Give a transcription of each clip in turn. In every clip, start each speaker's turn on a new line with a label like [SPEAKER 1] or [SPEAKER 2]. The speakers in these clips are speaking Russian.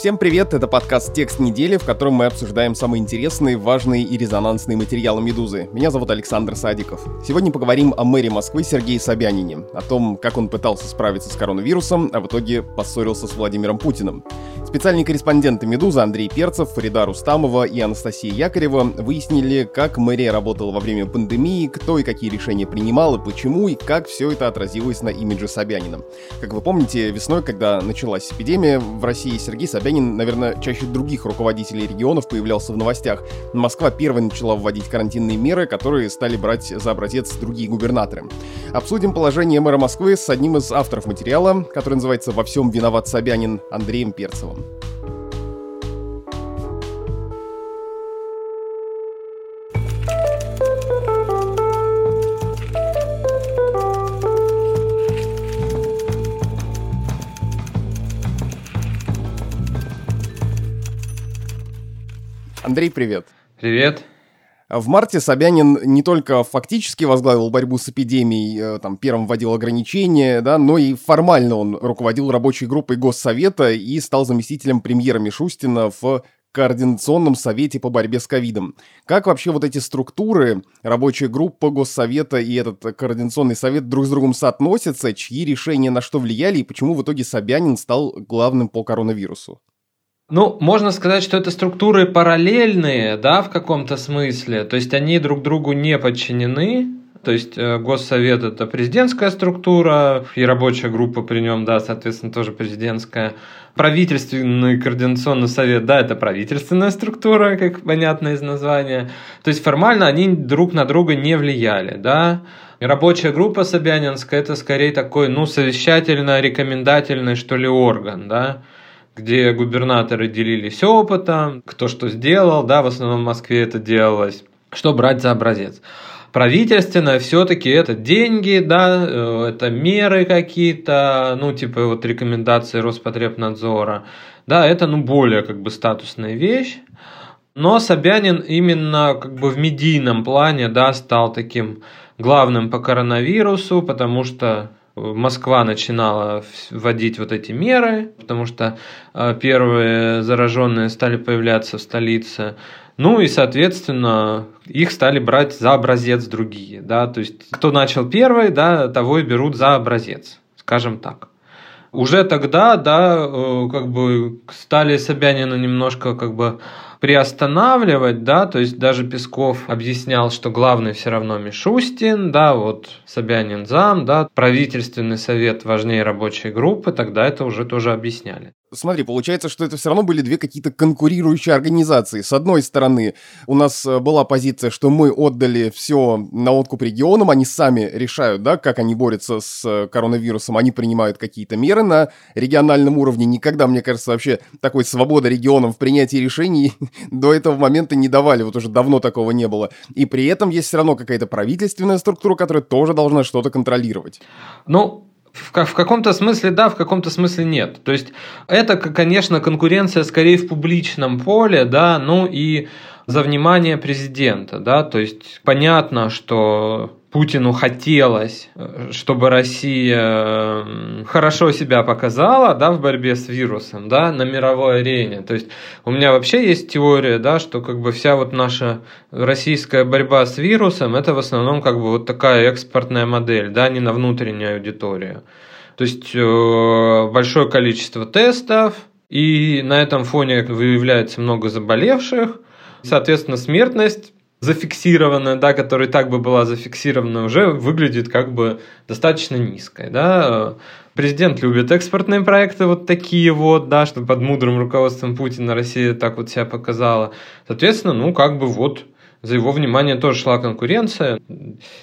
[SPEAKER 1] Всем привет, это подкаст «Текст недели», в котором мы обсуждаем самые интересные, важные и резонансные материалы «Медузы». Меня зовут Александр Садиков. Сегодня поговорим о мэре Москвы Сергее Собянине, о том, как он пытался справиться с коронавирусом, а в итоге поссорился с Владимиром Путиным. Специальные корреспонденты «Медузы» Андрей Перцев, Фарида Рустамова и Анастасия Якорева выяснили, как мэрия работала во время пандемии, кто и какие решения принимал, и почему, и как все это отразилось на имидже Собянина. Как вы помните, весной, когда началась эпидемия в России, Сергей Собянин наверное, чаще других руководителей регионов появлялся в новостях. Москва первой начала вводить карантинные меры, которые стали брать за образец другие губернаторы. Обсудим положение мэра Москвы с одним из авторов материала, который называется «Во всем виноват Собянин» Андреем Перцевым. Андрей, привет.
[SPEAKER 2] Привет.
[SPEAKER 1] В марте Собянин не только фактически возглавил борьбу с эпидемией, э, там, первым вводил ограничения, да, но и формально он руководил рабочей группой Госсовета и стал заместителем премьера Мишустина в Координационном совете по борьбе с ковидом. Как вообще вот эти структуры, рабочая группа Госсовета и этот Координационный совет друг с другом соотносятся, чьи решения на что влияли и почему в итоге Собянин стал главным по коронавирусу?
[SPEAKER 2] Ну, можно сказать, что это структуры параллельные, да, в каком-то смысле. То есть они друг другу не подчинены. То есть э, Госсовет это президентская структура, и рабочая группа при нем, да, соответственно, тоже президентская. Правительственный координационный совет, да, это правительственная структура, как понятно из названия. То есть формально они друг на друга не влияли, да. Рабочая группа Собянинская это скорее такой, ну, совещательно-рекомендательный, что ли, орган, да где губернаторы делились опытом, кто что сделал, да, в основном в Москве это делалось, что брать за образец. Правительственное все-таки это деньги, да, э, это меры какие-то, ну, типа вот рекомендации Роспотребнадзора, да, это, ну, более как бы статусная вещь. Но Собянин именно как бы в медийном плане, да, стал таким главным по коронавирусу, потому что Москва начинала вводить вот эти меры, потому что э, первые зараженные стали появляться в столице. Ну и, соответственно, их стали брать за образец другие. Да? То есть, кто начал первый, да, того и берут за образец, скажем так. Уже тогда, да, э, как бы стали Собянина немножко как бы приостанавливать, да, то есть даже Песков объяснял, что главный все равно Мишустин, да, вот Собянин зам, да, правительственный совет важнее рабочей группы, тогда это уже тоже объясняли.
[SPEAKER 1] Смотри, получается, что это все равно были две какие-то конкурирующие организации. С одной стороны, у нас э, была позиция, что мы отдали все на откуп регионам, они сами решают, да, как они борются с э, коронавирусом, они принимают какие-то меры на региональном уровне. Никогда, мне кажется, вообще такой свободы регионам в принятии решений до этого момента не давали, вот уже давно такого не было. И при этом есть все равно какая-то правительственная структура, которая тоже должна что-то контролировать.
[SPEAKER 2] Ну, в, в каком-то смысле да, в каком-то смысле нет. То есть это, конечно, конкуренция скорее в публичном поле, да, ну и за внимание президента, да, то есть понятно, что Путину хотелось, э, чтобы Россия хорошо себя показала да, в борьбе с вирусом да, на мировой арене. То есть у меня вообще есть теория, да, что как бы вся вот наша российская борьба с вирусом это в основном как бы вот такая экспортная модель, да, не на внутреннюю аудиторию. То есть э, большое количество тестов, и на этом фоне выявляется много заболевших, соответственно, смертность зафиксированная, да, которая так бы была зафиксирована, уже выглядит как бы достаточно низкой, да. Президент любит экспортные проекты вот такие вот, да, что под мудрым руководством Путина Россия так вот себя показала. Соответственно, ну, как бы вот за его внимание тоже шла конкуренция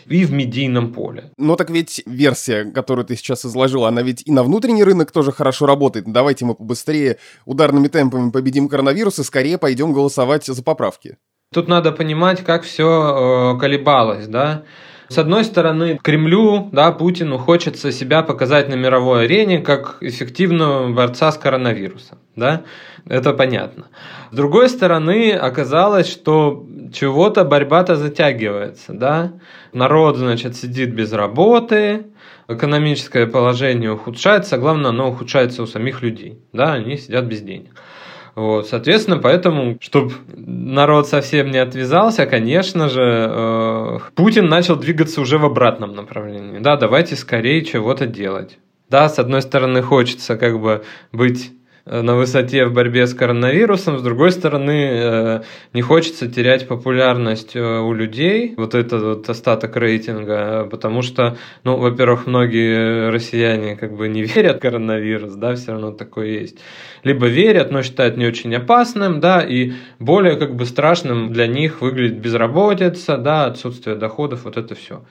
[SPEAKER 2] и в медийном поле.
[SPEAKER 1] Но так ведь версия, которую ты сейчас изложил, она ведь и на внутренний рынок тоже хорошо работает. Давайте мы побыстрее ударными темпами победим коронавирус и скорее пойдем голосовать за поправки.
[SPEAKER 2] Тут надо понимать, как все э, колебалось, да. С одной стороны, Кремлю, да, Путину хочется себя показать на мировой арене как эффективного борца с коронавирусом, да, это понятно. С другой стороны, оказалось, что чего-то борьба-то затягивается, да, народ, значит, сидит без работы, экономическое положение ухудшается, а главное, оно ухудшается у самих людей. Да, они сидят без денег. Вот, соответственно, поэтому, чтобы народ совсем не отвязался, конечно же, э, Путин начал двигаться уже в обратном направлении. Да, давайте скорее чего-то делать. Да, с одной стороны, хочется как бы быть на высоте в борьбе с коронавирусом, с другой стороны, э, не хочется терять популярность э, у людей, вот этот вот остаток рейтинга, потому что, ну, во-первых, многие россияне как бы не верят в коронавирус, да, все равно такое есть. Либо верят, но считают не очень опасным, да, и более как бы страшным для них выглядит безработица, да, отсутствие доходов, вот это все.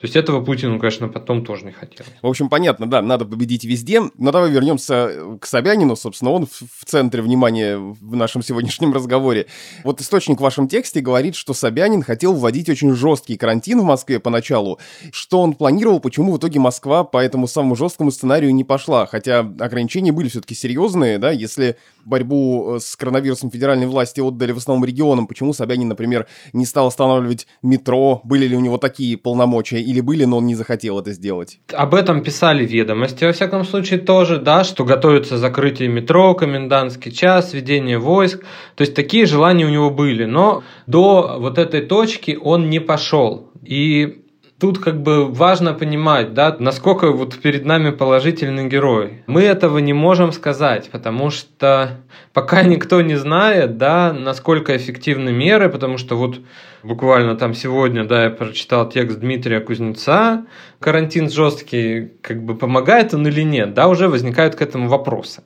[SPEAKER 2] То есть этого Путину, конечно, потом тоже не хотел.
[SPEAKER 1] В общем, понятно, да, надо победить везде. Но давай вернемся к Собянину, собственно, он в центре внимания в нашем сегодняшнем разговоре. Вот источник в вашем тексте говорит, что Собянин хотел вводить очень жесткий карантин в Москве поначалу. Что он планировал, почему в итоге Москва по этому самому жесткому сценарию не пошла. Хотя ограничения были все-таки серьезные, да, если борьбу э, с коронавирусом федеральной власти отдали в основном регионам, почему Собянин, например, не стал останавливать метро, были ли у него такие полномочия, или были, но он не захотел это сделать?
[SPEAKER 2] Об этом писали ведомости, во всяком случае, тоже, да, что готовится закрытие метро, комендантский час, введение войск, то есть такие желания у него были, но до вот этой точки он не пошел. И Тут как бы важно понимать, да, насколько вот перед нами положительный герой. Мы этого не можем сказать, потому что пока никто не знает, да, насколько эффективны меры, потому что вот буквально там сегодня, да, я прочитал текст Дмитрия Кузнеца, карантин жесткий, как бы помогает он или нет, да, уже возникают к этому вопросы.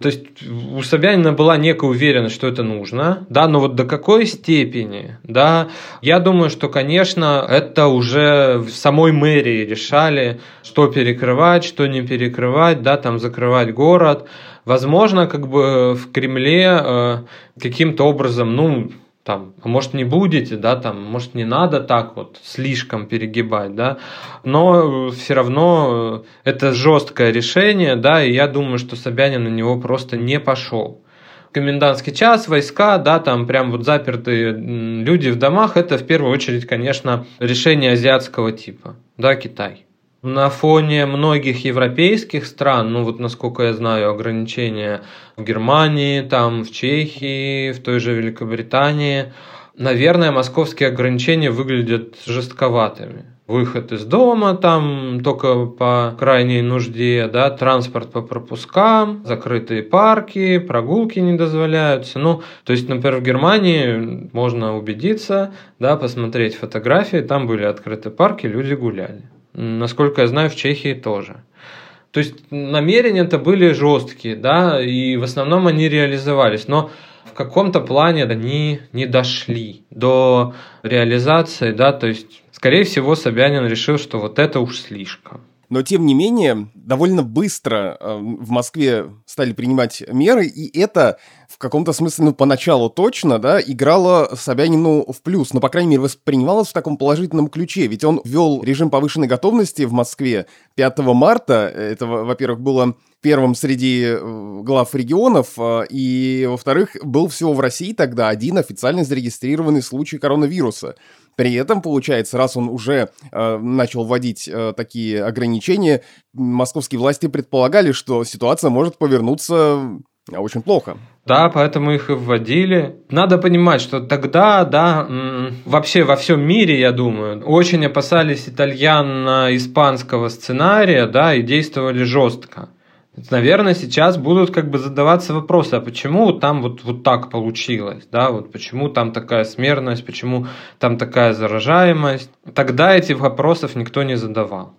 [SPEAKER 2] То есть у Собянина была некая уверенность, что это нужно, да, но вот до какой степени, да, я думаю, что, конечно, это уже в самой мэрии решали, что перекрывать, что не перекрывать, да, там закрывать город. Возможно, как бы в Кремле э, каким-то образом, ну, там, а может не будете, да, там, может не надо так вот слишком перегибать, да, но все равно это жесткое решение, да, и я думаю, что Собянин на него просто не пошел. Комендантский час, войска, да, там прям вот запертые люди в домах, это в первую очередь, конечно, решение азиатского типа, да, Китай на фоне многих европейских стран, ну вот насколько я знаю, ограничения в Германии, там в Чехии, в той же Великобритании, наверное, московские ограничения выглядят жестковатыми. Выход из дома там только по крайней нужде, да, транспорт по пропускам, закрытые парки, прогулки не дозволяются. Ну, то есть, например, в Германии можно убедиться, да, посмотреть фотографии, там были открыты парки, люди гуляли. Насколько я знаю, в Чехии тоже. То есть намерения это были жесткие, да, и в основном они реализовались. Но в каком-то плане они не дошли до реализации, да, то есть, скорее всего, Собянин решил, что вот это уж слишком.
[SPEAKER 1] Но, тем не менее, довольно быстро э, в Москве стали принимать меры, и это в каком-то смысле, ну, поначалу точно, да, играло Собянину в плюс, но, по крайней мере, воспринималось в таком положительном ключе, ведь он ввел режим повышенной готовности в Москве 5 марта, это, во-первых, было первым среди э, глав регионов, э, и, во-вторых, был всего в России тогда один официально зарегистрированный случай коронавируса. При этом, получается, раз он уже э, начал вводить э, такие ограничения, московские власти предполагали, что ситуация может повернуться очень плохо.
[SPEAKER 2] Да, поэтому их и вводили. Надо понимать, что тогда, да, вообще во всем мире, я думаю, очень опасались итальяно-испанского сценария, да, и действовали жестко. Наверное, сейчас будут как бы задаваться вопросы, а почему там вот, вот так получилось, да, вот почему там такая смертность, почему там такая заражаемость. Тогда этих вопросов никто не задавал.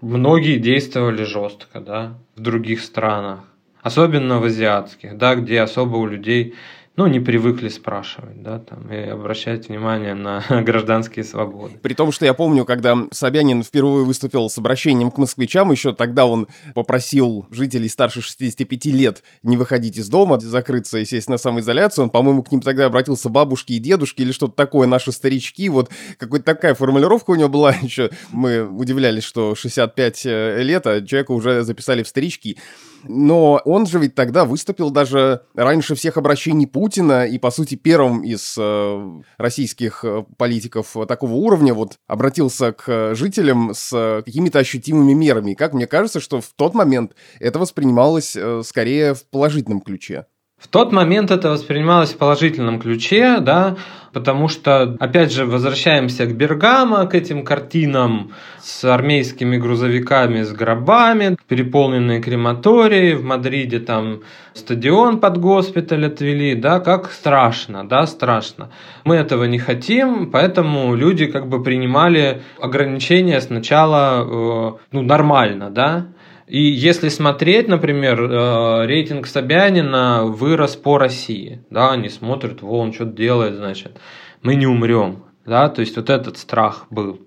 [SPEAKER 2] Многие действовали жестко, да, в других странах, особенно в азиатских, да, где особо у людей ну, не привыкли спрашивать, да, там, и обращать внимание на гражданские свободы.
[SPEAKER 1] При том, что я помню, когда Собянин впервые выступил с обращением к москвичам, еще тогда он попросил жителей старше 65 лет не выходить из дома, закрыться и сесть на самоизоляцию. Он, по-моему, к ним тогда обратился бабушки и дедушки или что-то такое, наши старички. Вот какая-то такая формулировка у него была еще. Мы удивлялись, что 65 э, лет, а человека уже записали в старички. Но он же ведь тогда выступил даже раньше всех обращений Путина и, по сути, первым из э, российских э, политиков такого уровня вот обратился к жителям с какими-то ощутимыми мерами. И как мне кажется, что в тот момент это воспринималось э, скорее в положительном ключе.
[SPEAKER 2] В тот момент это воспринималось в положительном ключе, да, потому что, опять же, возвращаемся к Бергамо, к этим картинам с армейскими грузовиками, с гробами, переполненные крематории, в Мадриде там стадион под госпиталь отвели, да, как страшно, да, страшно. Мы этого не хотим, поэтому люди как бы принимали ограничения сначала, э, ну, нормально, да, и если смотреть, например, э, рейтинг Собянина вырос по России, да, они смотрят, во, он что-то делает, значит, мы не умрем, да, то есть вот этот страх был.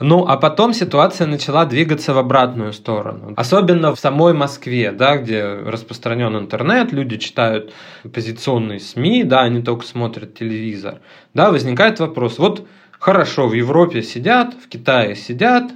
[SPEAKER 2] Ну, а потом ситуация начала двигаться в обратную сторону. Особенно в самой Москве, да, где распространен интернет, люди читают оппозиционные СМИ, да, они только смотрят телевизор. Да, возникает вопрос, вот хорошо, в Европе сидят, в Китае сидят,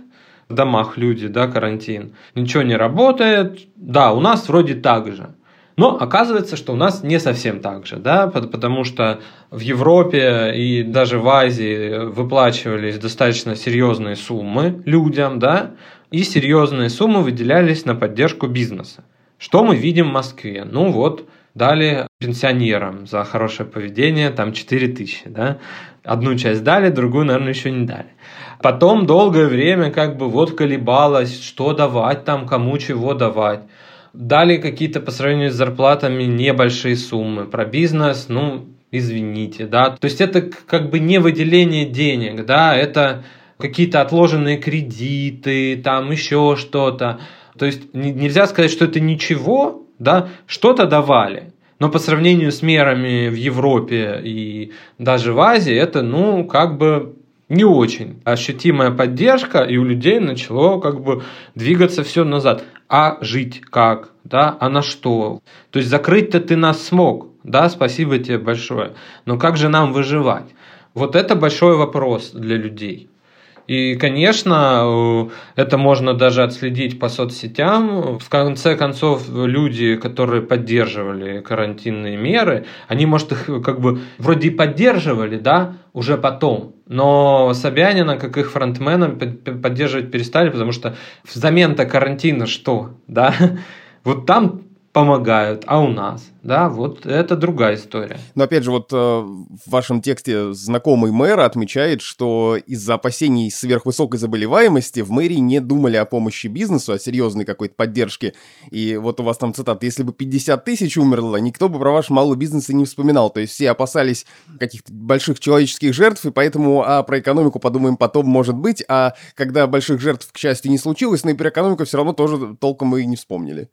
[SPEAKER 2] в домах люди, да, карантин, ничего не работает, да, у нас вроде так же. Но оказывается, что у нас не совсем так же, да, потому что в Европе и даже в Азии выплачивались достаточно серьезные суммы людям, да, и серьезные суммы выделялись на поддержку бизнеса. Что мы видим в Москве? Ну вот, дали пенсионерам за хорошее поведение там 4 тысячи, да, одну часть дали, другую, наверное, еще не дали. Потом долгое время как бы вот колебалось, что давать там, кому чего давать. Дали какие-то по сравнению с зарплатами небольшие суммы. Про бизнес, ну, извините, да. То есть это как бы не выделение денег, да, это какие-то отложенные кредиты, там еще что-то. То есть нельзя сказать, что это ничего, да, что-то давали. Но по сравнению с мерами в Европе и даже в Азии, это, ну, как бы не очень ощутимая поддержка, и у людей начало как бы двигаться все назад. А жить как? Да? А на что? То есть закрыть-то ты нас смог. Да, спасибо тебе большое. Но как же нам выживать? Вот это большой вопрос для людей. И, конечно, э, это можно даже отследить по соцсетям. В конце концов, люди, которые поддерживали карантинные меры, они, может, их как бы вроде и поддерживали, да, уже потом. Но Собянина, как их фронтмена, поддерживать перестали, потому что взамен-то карантина что, да? Вот там помогают, а у нас, да, вот это другая история.
[SPEAKER 1] Но опять же, вот э, в вашем тексте знакомый мэр отмечает, что из-за опасений сверхвысокой заболеваемости в мэрии не думали о помощи бизнесу, о серьезной какой-то поддержке. И вот у вас там цитата, если бы 50 тысяч умерло, никто бы про ваш малый бизнес и не вспоминал. То есть все опасались каких-то больших человеческих жертв, и поэтому а про экономику подумаем потом, может быть, а когда больших жертв, к счастью, не случилось, но и про экономику все равно тоже толком и не вспомнили.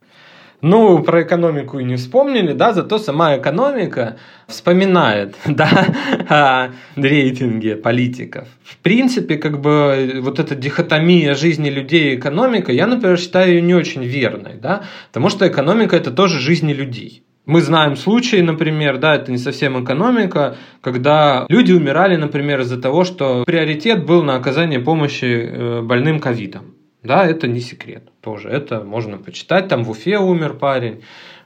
[SPEAKER 2] Ну, про экономику и не вспомнили, да, зато сама экономика вспоминает, да, о рейтинге политиков. В принципе, как бы вот эта дихотомия жизни людей и экономика, я, например, считаю ее не очень верной, да, потому что экономика – это тоже жизни людей. Мы знаем случаи, например, да, это не совсем экономика, когда люди умирали, например, из-за того, что приоритет был на оказание помощи э, больным ковидом. Да, это не секрет тоже. Это можно почитать. Там в Уфе умер парень.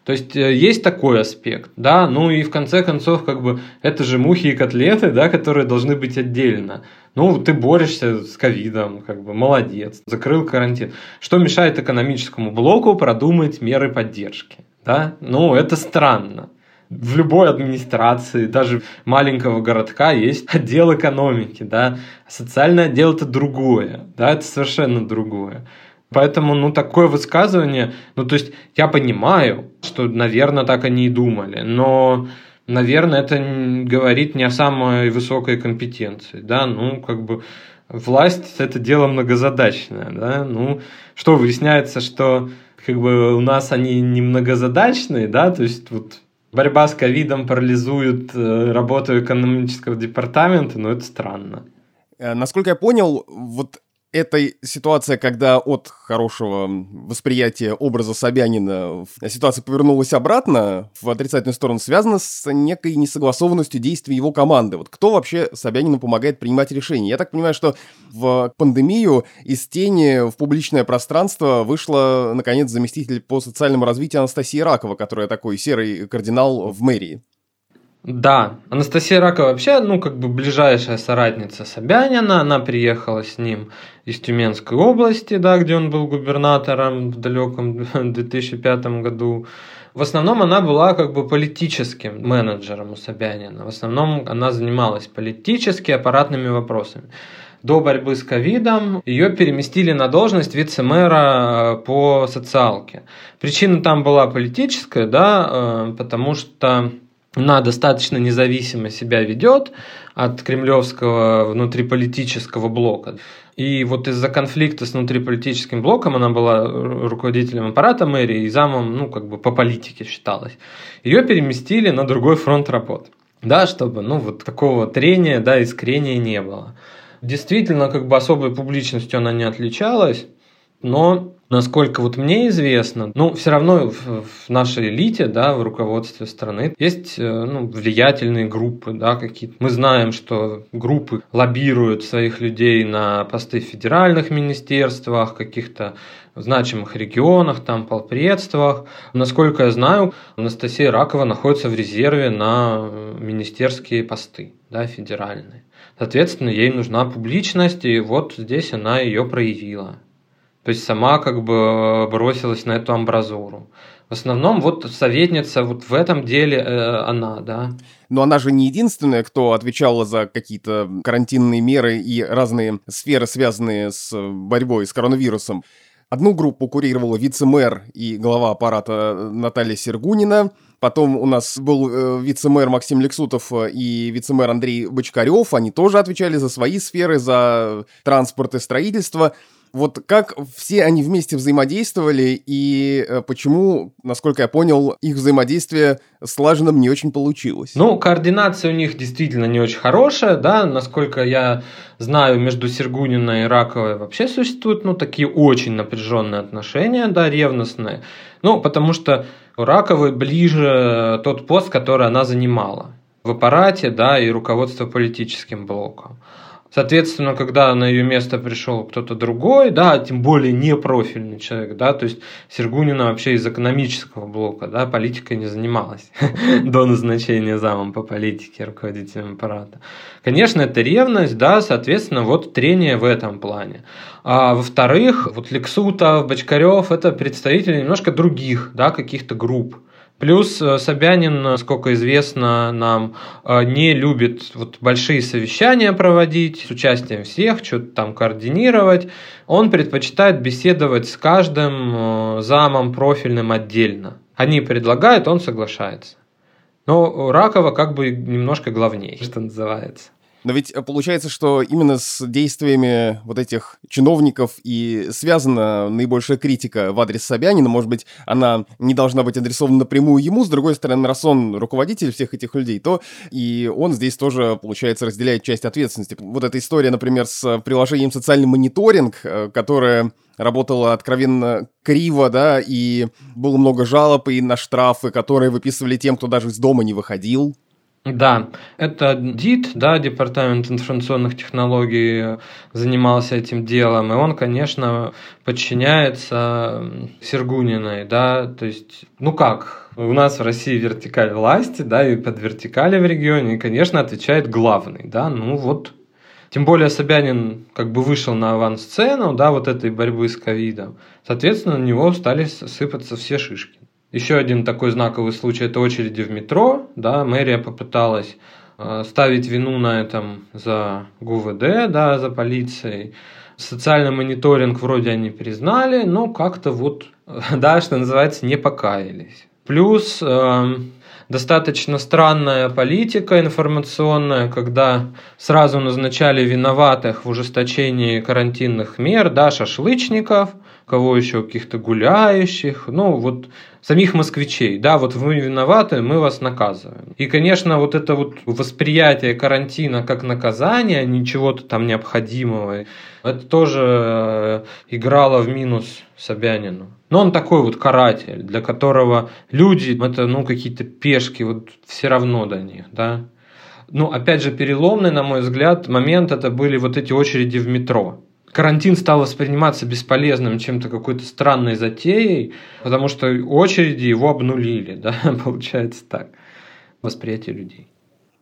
[SPEAKER 2] То есть э, есть такой аспект, да, ну и в конце концов, как бы, это же мухи и котлеты, да, которые должны быть отдельно. Ну, ты борешься с ковидом, как бы, молодец, закрыл карантин. Что мешает экономическому блоку продумать меры поддержки, да? Ну, это странно. В любой администрации, даже маленького городка, есть отдел экономики, да. Социальный отдел – это другое, да, это совершенно другое. Поэтому, ну, такое высказывание, ну, то есть, я понимаю, что, наверное, так они и думали, но, наверное, это говорит не о самой высокой компетенции, да, ну, как бы, власть – это дело многозадачное, да, ну, что выясняется, что, как бы, у нас они не многозадачные, да, то есть, вот, борьба с ковидом парализует э, работу экономического департамента, но это странно.
[SPEAKER 1] Э, насколько я понял, вот это ситуация, когда от хорошего восприятия образа Собянина ситуация повернулась обратно в отрицательную сторону, связана с некой несогласованностью действий его команды. Вот кто вообще Собянину помогает принимать решения? Я так понимаю, что в пандемию из тени в публичное пространство вышла, наконец, заместитель по социальному развитию Анастасия Ракова, которая такой серый кардинал в мэрии.
[SPEAKER 2] Да, Анастасия Ракова вообще, ну, как бы ближайшая соратница Собянина, она приехала с ним из Тюменской области, да, где он был губернатором в далеком 2005 году. В основном она была как бы политическим менеджером у Собянина. В основном она занималась политически аппаратными вопросами. До борьбы с ковидом ее переместили на должность вице-мэра э, по социалке. Причина там была политическая, да, э, потому что она достаточно независимо себя ведет от кремлевского внутриполитического блока. И вот из-за конфликта с внутриполитическим блоком она была руководителем аппарата мэрии и замом, ну, как бы по политике считалась. Ее переместили на другой фронт работ. Да, чтобы, ну, вот такого трения, да, искрения не было. Действительно, как бы особой публичностью она не отличалась, но Насколько вот мне известно, ну, все равно в, в нашей элите, да, в руководстве страны есть э, ну, влиятельные группы, да, какие-то. Мы знаем, что группы лоббируют своих людей на посты в федеральных министерствах, каких-то значимых регионах, там, полпредствах. Насколько я знаю, Анастасия Ракова находится в резерве на министерские посты, да, федеральные. Соответственно, ей нужна публичность, и вот здесь она ее проявила. То есть сама как бы э, бросилась на эту амбразуру. В основном вот советница вот в этом деле э, она, да.
[SPEAKER 1] Но она же не единственная, кто отвечала за какие-то карантинные меры и разные сферы, связанные с борьбой с коронавирусом. Одну группу курировала вице-мэр и глава аппарата Наталья Сергунина. Потом у нас был э, вице-мэр Максим Лексутов э, и вице-мэр Андрей Бочкарев. Они тоже отвечали за свои сферы, за транспорт и строительство. Вот как все они вместе взаимодействовали и э, почему, насколько я понял, их взаимодействие слаженным не очень получилось?
[SPEAKER 2] Ну, координация у них действительно не очень хорошая, да, насколько я знаю, между Сергуниной и Раковой вообще существуют, ну, такие очень напряженные отношения, да, ревностные. Ну, потому что у Раковой ближе тот пост, который она занимала в аппарате, да, и руководство политическим блоком. Соответственно, когда на ее место пришел кто-то другой, да, тем более не профильный человек, да, то есть Сергунина вообще из экономического блока, да, политикой не занималась до назначения замом по политике руководителем аппарата. Конечно, это ревность, да, соответственно, вот трение в этом плане. А во-вторых, вот Лексутов, Бочкарев – это представители немножко других, да, каких-то групп. Плюс э, Собянин, насколько известно нам, э, не любит вот большие совещания проводить с участием всех, что-то там координировать. Он предпочитает беседовать с каждым э, замом профильным отдельно. Они предлагают, он соглашается. Но Ракова как бы немножко главнее, что называется.
[SPEAKER 1] Но ведь э, получается, что именно с действиями вот этих чиновников и связана наибольшая критика в адрес Собянина. Может быть, она не должна быть адресована напрямую ему. С другой стороны, раз он руководитель всех этих людей, то и он здесь тоже, получается, разделяет часть ответственности. Вот эта история, например, с приложением «Социальный мониторинг», э, которое работала откровенно криво, да, и было много жалоб и на штрафы, которые выписывали тем, кто даже из дома не выходил.
[SPEAKER 2] Да, это ДИТ, да, Департамент информационных технологий занимался этим делом, и он, конечно, подчиняется Сергуниной, да, то есть, ну как, у нас в России вертикаль власти, да, и под вертикали в регионе, и, конечно, отвечает главный, да, ну вот, тем более Собянин как бы вышел на авансцену, да, вот этой борьбы с ковидом, соответственно, на него стали сыпаться все шишки. Еще один такой знаковый случай – это очереди в метро. Да, мэрия попыталась э, ставить вину на этом за ГУВД, да, за полицией. Социальный мониторинг вроде они признали, но как-то вот, да, что называется, не покаялись. Плюс э, достаточно странная политика информационная, когда сразу назначали виноватых в ужесточении карантинных мер, да, шашлычников – кого еще, каких-то гуляющих, ну вот самих москвичей, да, вот вы виноваты, мы вас наказываем. И, конечно, вот это вот восприятие карантина как наказание, а не чего-то там необходимого, это тоже э, играло в минус Собянину. Но он такой вот каратель, для которого люди, это ну какие-то пешки, вот все равно до них, да. Ну, опять же, переломный, на мой взгляд, момент это были вот эти очереди в метро карантин стал восприниматься бесполезным чем-то какой-то странной затеей, потому что очереди его обнулили, да, получается так, восприятие людей.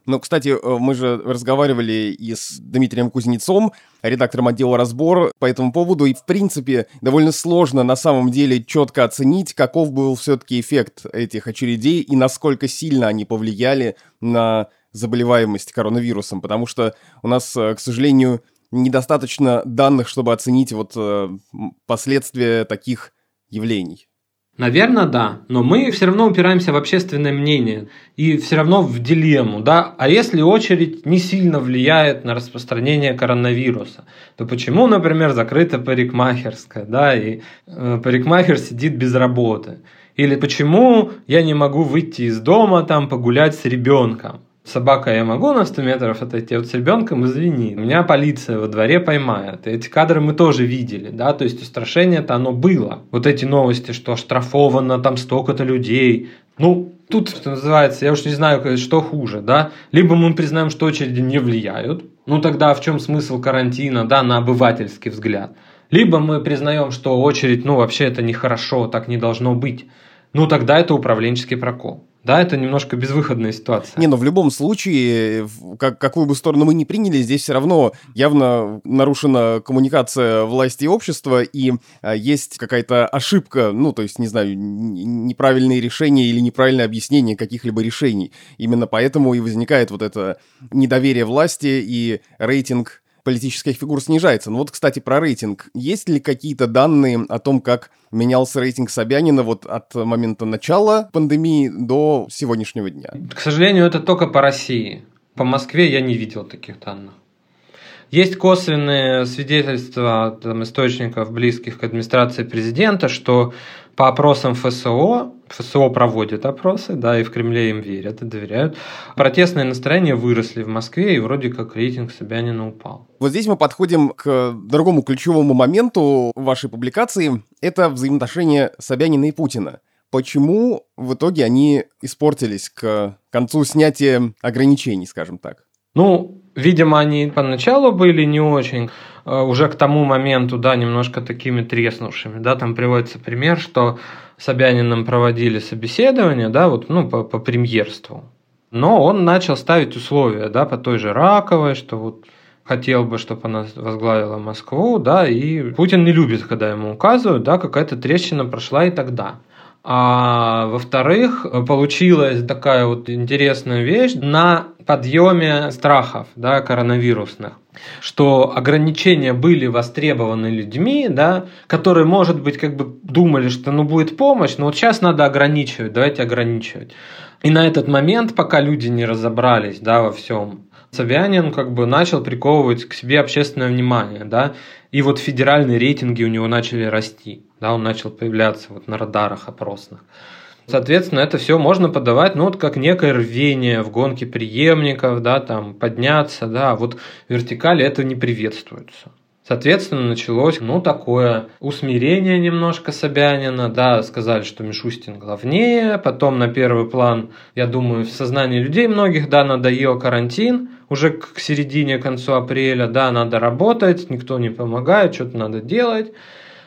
[SPEAKER 1] Ну, кстати, э, мы же разговаривали и с Дмитрием Кузнецом, редактором отдела «Разбор» по этому поводу, и, в принципе, довольно сложно на самом деле четко оценить, каков был все-таки эффект этих очередей и насколько сильно они повлияли на заболеваемость коронавирусом, потому что у нас, э, к сожалению, недостаточно данных, чтобы оценить вот э, последствия таких явлений.
[SPEAKER 2] Наверное, да, но мы все равно упираемся в общественное мнение и все равно в дилемму, да, а если очередь не сильно влияет на распространение коронавируса, то почему, например, закрыта парикмахерская, да, и э, парикмахер сидит без работы? Или почему я не могу выйти из дома там погулять с ребенком? Собака я могу на 100 метров отойти, вот с ребенком извини, меня полиция во дворе поймает. Эти кадры мы тоже видели, да, то есть устрашение-то оно было. Вот эти новости, что оштрафовано там столько-то людей. Ну, тут, что называется, я уж не знаю, что хуже, да. Либо мы признаем, что очереди не влияют, ну тогда в чем смысл карантина, да, на обывательский взгляд. Либо мы признаем, что очередь, ну вообще это нехорошо, так не должно быть. Ну тогда это управленческий прокол. Да, это немножко безвыходная ситуация.
[SPEAKER 1] Не, но в любом случае, как, какую бы сторону мы ни приняли, здесь все равно явно нарушена коммуникация власти и общества, и а, есть какая-то ошибка, ну, то есть, не знаю, неправильные решения или неправильное объяснение каких-либо решений. Именно поэтому и возникает вот это недоверие власти и рейтинг политических фигур снижается. Ну вот, кстати, про рейтинг. Есть ли какие-то данные о том, как менялся рейтинг Собянина вот от момента начала пандемии до сегодняшнего дня?
[SPEAKER 2] К сожалению, это только по России. По Москве я не видел таких данных. Есть косвенные свидетельства там, источников, близких к администрации президента, что по опросам ФСО, ФСО проводит опросы, да, и в Кремле им верят и доверяют, протестные настроения выросли в Москве, и вроде как рейтинг Собянина упал.
[SPEAKER 1] Вот здесь мы подходим к другому ключевому моменту вашей публикации. Это взаимоотношения Собянина и Путина. Почему в итоге они испортились к концу снятия ограничений, скажем так?
[SPEAKER 2] Ну, видимо, они поначалу были не очень, э, уже к тому моменту, да, немножко такими треснувшими, да, там приводится пример, что Собяниным проводили собеседование, да, вот, ну, по, по премьерству, но он начал ставить условия, да, по той же Раковой, что вот хотел бы, чтобы она возглавила Москву, да, и Путин не любит, когда ему указывают, да, какая-то трещина прошла и тогда. А во-вторых, получилась такая вот интересная вещь на подъеме страхов да, коронавирусных что ограничения были востребованы людьми, да, которые, может быть, как бы думали, что ну будет помощь, но вот сейчас надо ограничивать, давайте ограничивать. И на этот момент, пока люди не разобрались да, во всем, Собянин как бы начал приковывать к себе общественное внимание, да, и вот федеральные рейтинги у него начали расти, да, он начал появляться вот на радарах опросных. Соответственно, это все можно подавать, ну, вот как некое рвение в гонке преемников, да, там, подняться, да, вот вертикали это не приветствуется. Соответственно, началось, ну, такое усмирение немножко Собянина, да, сказали, что Мишустин главнее, потом на первый план, я думаю, в сознании людей многих, да, надоел карантин, уже к середине, концу апреля, да, надо работать, никто не помогает, что-то надо делать.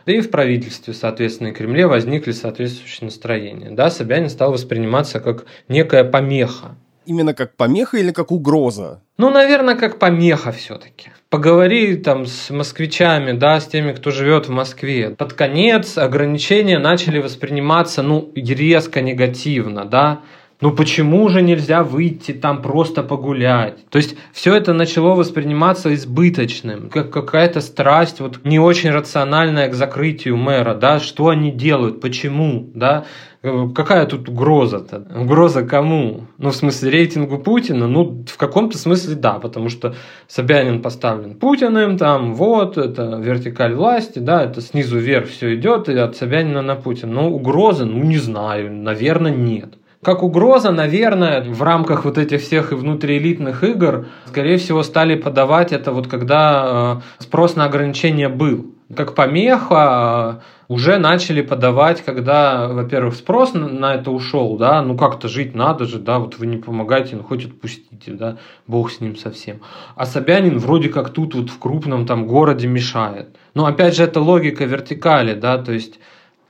[SPEAKER 2] И в правительстве, соответственно, и Кремле возникли соответствующие настроения. Да, Собянин стал восприниматься как некая помеха.
[SPEAKER 1] Именно как помеха или как угроза?
[SPEAKER 2] Ну, наверное, как помеха все-таки. Поговори там с москвичами, да, с теми, кто живет в Москве. Под конец ограничения начали восприниматься, ну, резко негативно, да ну почему же нельзя выйти там просто погулять? То есть все это начало восприниматься избыточным, как какая-то страсть, вот не очень рациональная к закрытию мэра, да, что они делают, почему, да, э, какая тут угроза-то? Угроза кому? Ну, в смысле, рейтингу Путина? Ну, в каком-то смысле да, потому что Собянин поставлен Путиным, там, вот, это вертикаль власти, да, это снизу вверх все идет, и от Собянина на Путина. Ну, угроза, ну, не знаю, наверное, нет. Как угроза, наверное, в рамках вот этих всех и внутриэлитных игр, скорее всего, стали подавать это вот когда э, спрос на ограничения был. Как помеха э, уже начали подавать, когда, во-первых, спрос на это ушел, да, ну как-то жить надо же, да, вот вы не помогаете, ну хоть отпустите, да, бог с ним совсем. А Собянин вроде как тут вот в крупном там городе мешает. Но опять же, это логика вертикали, да, то есть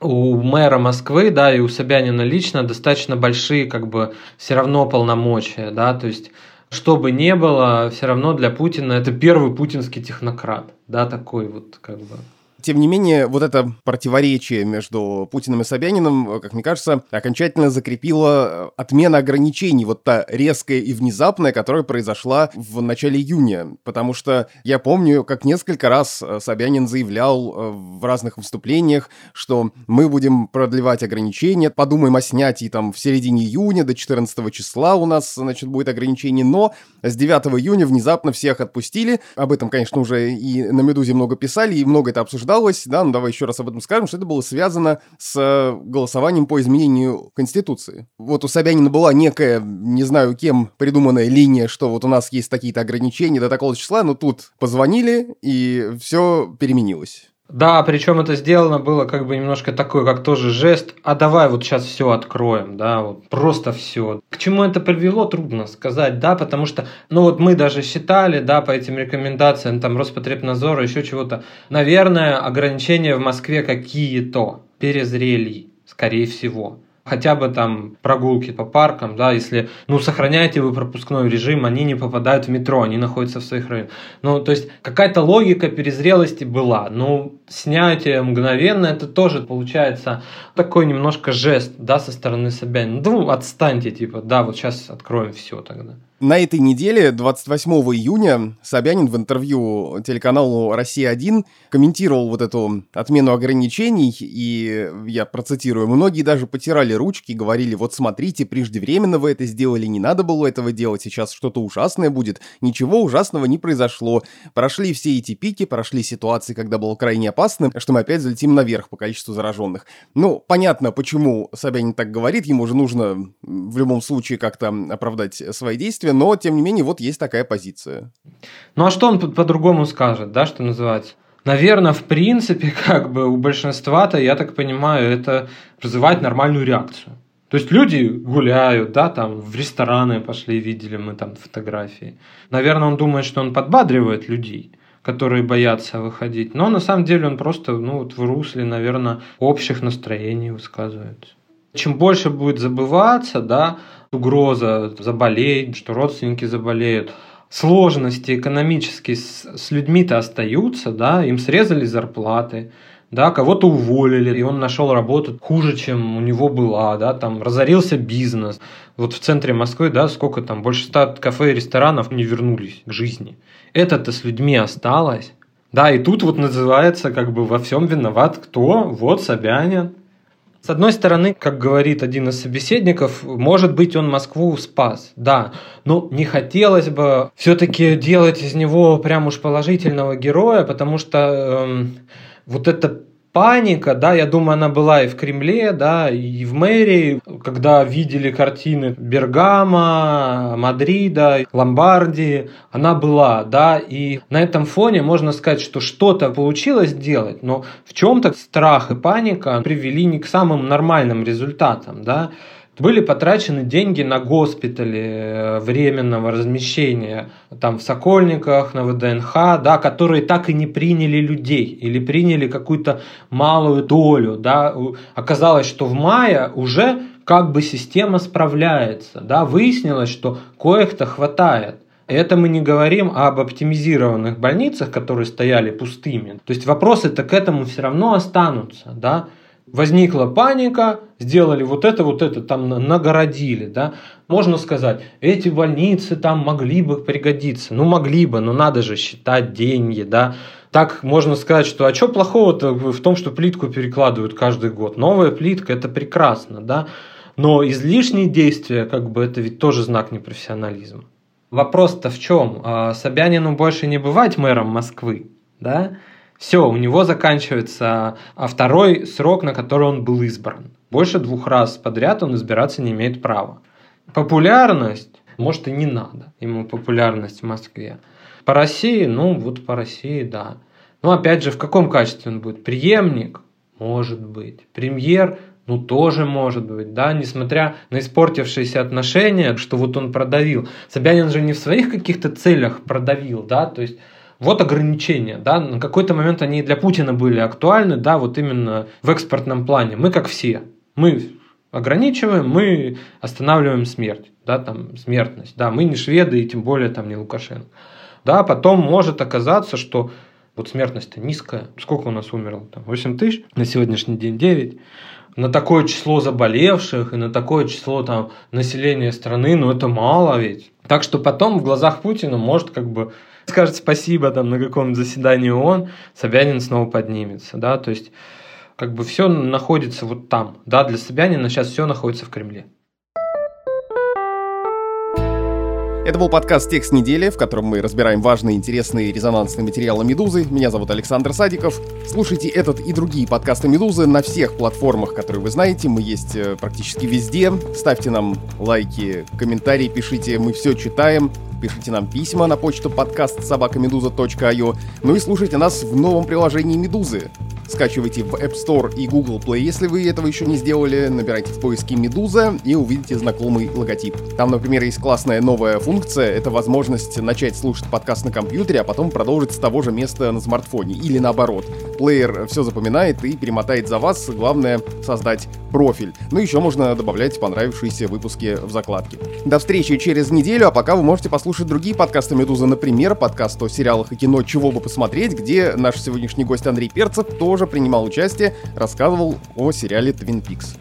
[SPEAKER 2] у мэра Москвы, да, и у Собянина лично достаточно большие, как бы, все равно полномочия, да, то есть, что бы ни было, все равно для Путина это первый путинский технократ, да, такой вот, как бы,
[SPEAKER 1] тем не менее, вот это противоречие между Путиным и Собяниным, как мне кажется, окончательно закрепило отмена ограничений, вот та резкая и внезапная, которая произошла в начале июня. Потому что я помню, как несколько раз э, Собянин заявлял э, в разных выступлениях, что мы будем продлевать ограничения, подумаем о снятии там в середине июня, до 14 числа у нас, значит, будет ограничение, но с 9 июня внезапно всех отпустили. Об этом, конечно, уже и на «Медузе» много писали, и много это обсуждали обсуждалось, да, ну давай еще раз об этом скажем, что это было связано с э, голосованием по изменению Конституции. Вот у Собянина была некая, не знаю кем, придуманная линия, что вот у нас есть такие-то ограничения до такого числа, но тут позвонили, и все переменилось.
[SPEAKER 2] Да, причем это сделано было как бы немножко такой, как тоже жест, а давай вот сейчас все откроем, да, вот просто все. К чему это привело, трудно сказать, да, потому что, ну вот мы даже считали, да, по этим рекомендациям, там, Роспотребнадзора, еще чего-то, наверное, ограничения в Москве какие-то перезрели, скорее всего хотя бы там прогулки по паркам, да, если, ну, сохраняете вы пропускной режим, они не попадают в метро, они находятся в своих районах. Ну, то есть какая-то логика перезрелости была, ну, снятие мгновенно, это тоже получается такой немножко жест, да, со стороны Собянина. Ну, отстаньте, типа, да, вот сейчас откроем все тогда.
[SPEAKER 1] На этой неделе, 28 июня, Собянин в интервью телеканалу «Россия-1» комментировал вот эту отмену ограничений, и я процитирую, «Многие даже потирали ручки, говорили, вот смотрите, преждевременно вы это сделали, не надо было этого делать, сейчас что-то ужасное будет». Ничего ужасного не произошло. Прошли все эти пики, прошли ситуации, когда было крайне опасно, что мы опять залетим наверх по количеству зараженных. Ну, понятно, почему Собянин так говорит, ему же нужно в любом случае как-то оправдать свои действия, но, тем не менее, вот есть такая позиция.
[SPEAKER 2] Ну, а что он по-другому скажет, да, что называется? Наверное, в принципе, как бы у большинства-то, я так понимаю, это вызывает нормальную реакцию. То есть люди гуляют, да, там в рестораны пошли, видели мы там фотографии. Наверное, он думает, что он подбадривает людей, которые боятся выходить. Но на самом деле он просто, ну, вот в русле, наверное, общих настроений высказывается. Чем больше будет забываться, да, угроза заболеть, что родственники заболеют, сложности экономические с, с людьми-то остаются, да, им срезали зарплаты, да, кого-то уволили, и он нашел работу хуже, чем у него была, да, там разорился бизнес. Вот в центре Москвы, да, сколько там, больше ста кафе и ресторанов не вернулись к жизни. Это-то с людьми осталось. Да, и тут вот называется как бы во всем виноват кто? Вот Собянин. С одной стороны, как говорит один из собеседников, может быть, он Москву спас, да, но не хотелось бы все-таки делать из него прям уж положительного героя, потому что эм, вот это паника, да, я думаю, она была и в Кремле, да, и в мэрии, когда видели картины Бергама, Мадрида, Ломбардии, она была, да, и на этом фоне можно сказать, что что-то получилось сделать, но в чем-то страх и паника привели не к самым нормальным результатам, да, были потрачены деньги на госпитали э, временного размещения, там в Сокольниках, на ВДНХ, да, которые так и не приняли людей или приняли какую-то малую долю. Да. Оказалось, что в мае уже как бы система справляется. Да. Выяснилось, что коих-то хватает. Это мы не говорим об оптимизированных больницах, которые стояли пустыми. То есть вопросы-то к этому все равно останутся. Да? Возникла паника, сделали вот это, вот это, там нагородили, да. Можно сказать, эти больницы там могли бы пригодиться. Ну, могли бы, но надо же считать деньги, да. Так можно сказать, что а что плохого-то в том, что плитку перекладывают каждый год? Новая плитка – это прекрасно, да. Но излишние действия, как бы, это ведь тоже знак непрофессионализма. Вопрос-то в чем? А, Собянину больше не бывать мэром Москвы, да? Все, у него заканчивается а второй срок, на который он был избран. Больше двух раз подряд он избираться не имеет права. Популярность, может и не надо ему популярность в Москве. По России, ну вот по России, да. Но опять же, в каком качестве он будет? Преемник? Может быть. Премьер? Ну, тоже может быть, да, несмотря на испортившиеся отношения, что вот он продавил. Собянин же не в своих каких-то целях продавил, да, то есть вот ограничения, да, на какой-то момент они для Путина были актуальны, да, вот именно в экспортном плане. Мы как все, мы ограничиваем, мы останавливаем смерть, да, там, смертность, да, мы не шведы и тем более там не Лукашенко. Да, потом может оказаться, что вот смертность-то низкая. Сколько у нас умерло? Там 8 тысяч, на сегодняшний день 9. На такое число заболевших и на такое число там населения страны, ну это мало ведь. Так что потом в глазах Путина может как бы скажет спасибо там на каком-то заседании ООН, Собянин снова поднимется, да, то есть как бы все находится вот там, да, для Собянина сейчас все находится в Кремле.
[SPEAKER 1] Это был подкаст «Текст недели», в котором мы разбираем важные, интересные резонансные материалы «Медузы». Меня зовут Александр Садиков. Слушайте этот и другие подкасты «Медузы» на всех платформах, которые вы знаете. Мы есть э, практически везде. Ставьте нам лайки, комментарии пишите, мы все читаем. Пишите нам письма на почту подкаст собакамедуза.io. Ну и слушайте нас в новом приложении «Медузы». Скачивайте в App Store и Google Play, если вы этого еще не сделали. Набирайте в поиске «Медуза» и увидите знакомый логотип. Там, например, есть классная новая функция. Это возможность начать слушать подкаст на компьютере, а потом продолжить с того же места на смартфоне. Или наоборот. Плеер все запоминает и перемотает за вас. Главное — создать профиль. Ну и еще можно добавлять понравившиеся выпуски в закладке. До встречи через неделю, а пока вы можете послушать другие подкасты «Медузы», например, подкаст о сериалах и кино «Чего бы посмотреть», где наш сегодняшний гость Андрей Перцев тоже принимал участие, рассказывал о сериале «Твин Пикс».